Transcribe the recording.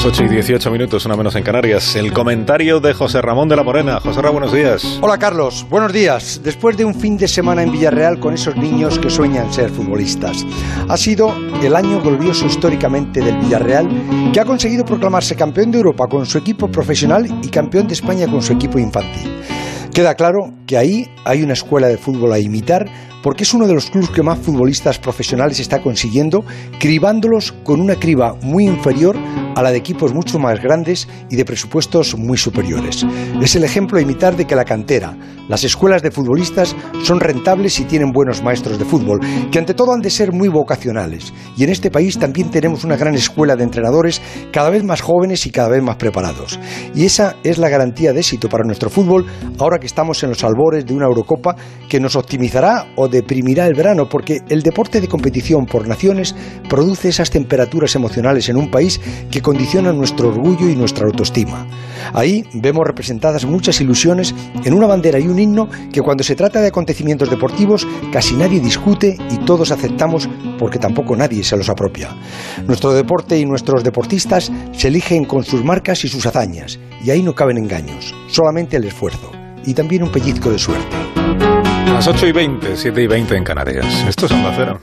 Las 8 y 18 minutos, una menos en Canarias. El comentario de José Ramón de la Morena. José Ramón, buenos días. Hola Carlos, buenos días. Después de un fin de semana en Villarreal con esos niños que sueñan ser futbolistas, ha sido el año glorioso históricamente del Villarreal, que ha conseguido proclamarse campeón de Europa con su equipo profesional y campeón de España con su equipo infantil. Queda claro que ahí hay una escuela de fútbol a imitar porque es uno de los clubes que más futbolistas profesionales está consiguiendo, cribándolos con una criba muy inferior a la de equipos mucho más grandes y de presupuestos muy superiores. Es el ejemplo a imitar de que la cantera, las escuelas de futbolistas son rentables y tienen buenos maestros de fútbol, que ante todo han de ser muy vocacionales. Y en este país también tenemos una gran escuela de entrenadores cada vez más jóvenes y cada vez más preparados. Y esa es la garantía de éxito para nuestro fútbol ahora que estamos en los albores de una Eurocopa que nos optimizará o deprimirá el verano, porque el deporte de competición por naciones produce esas temperaturas emocionales en un país que condicionan nuestro orgullo y nuestra autoestima. Ahí vemos representadas muchas ilusiones en una bandera y un himno que cuando se trata de acontecimientos deportivos casi nadie discute y todos aceptamos porque tampoco nadie se los apropia. Nuestro deporte y nuestros deportistas se eligen con sus marcas y sus hazañas, y ahí no caben engaños, solamente el esfuerzo y también un pellizco de suerte. Las 8 y 20, 7 y 20 en Canarias. Esto es Onda Cero.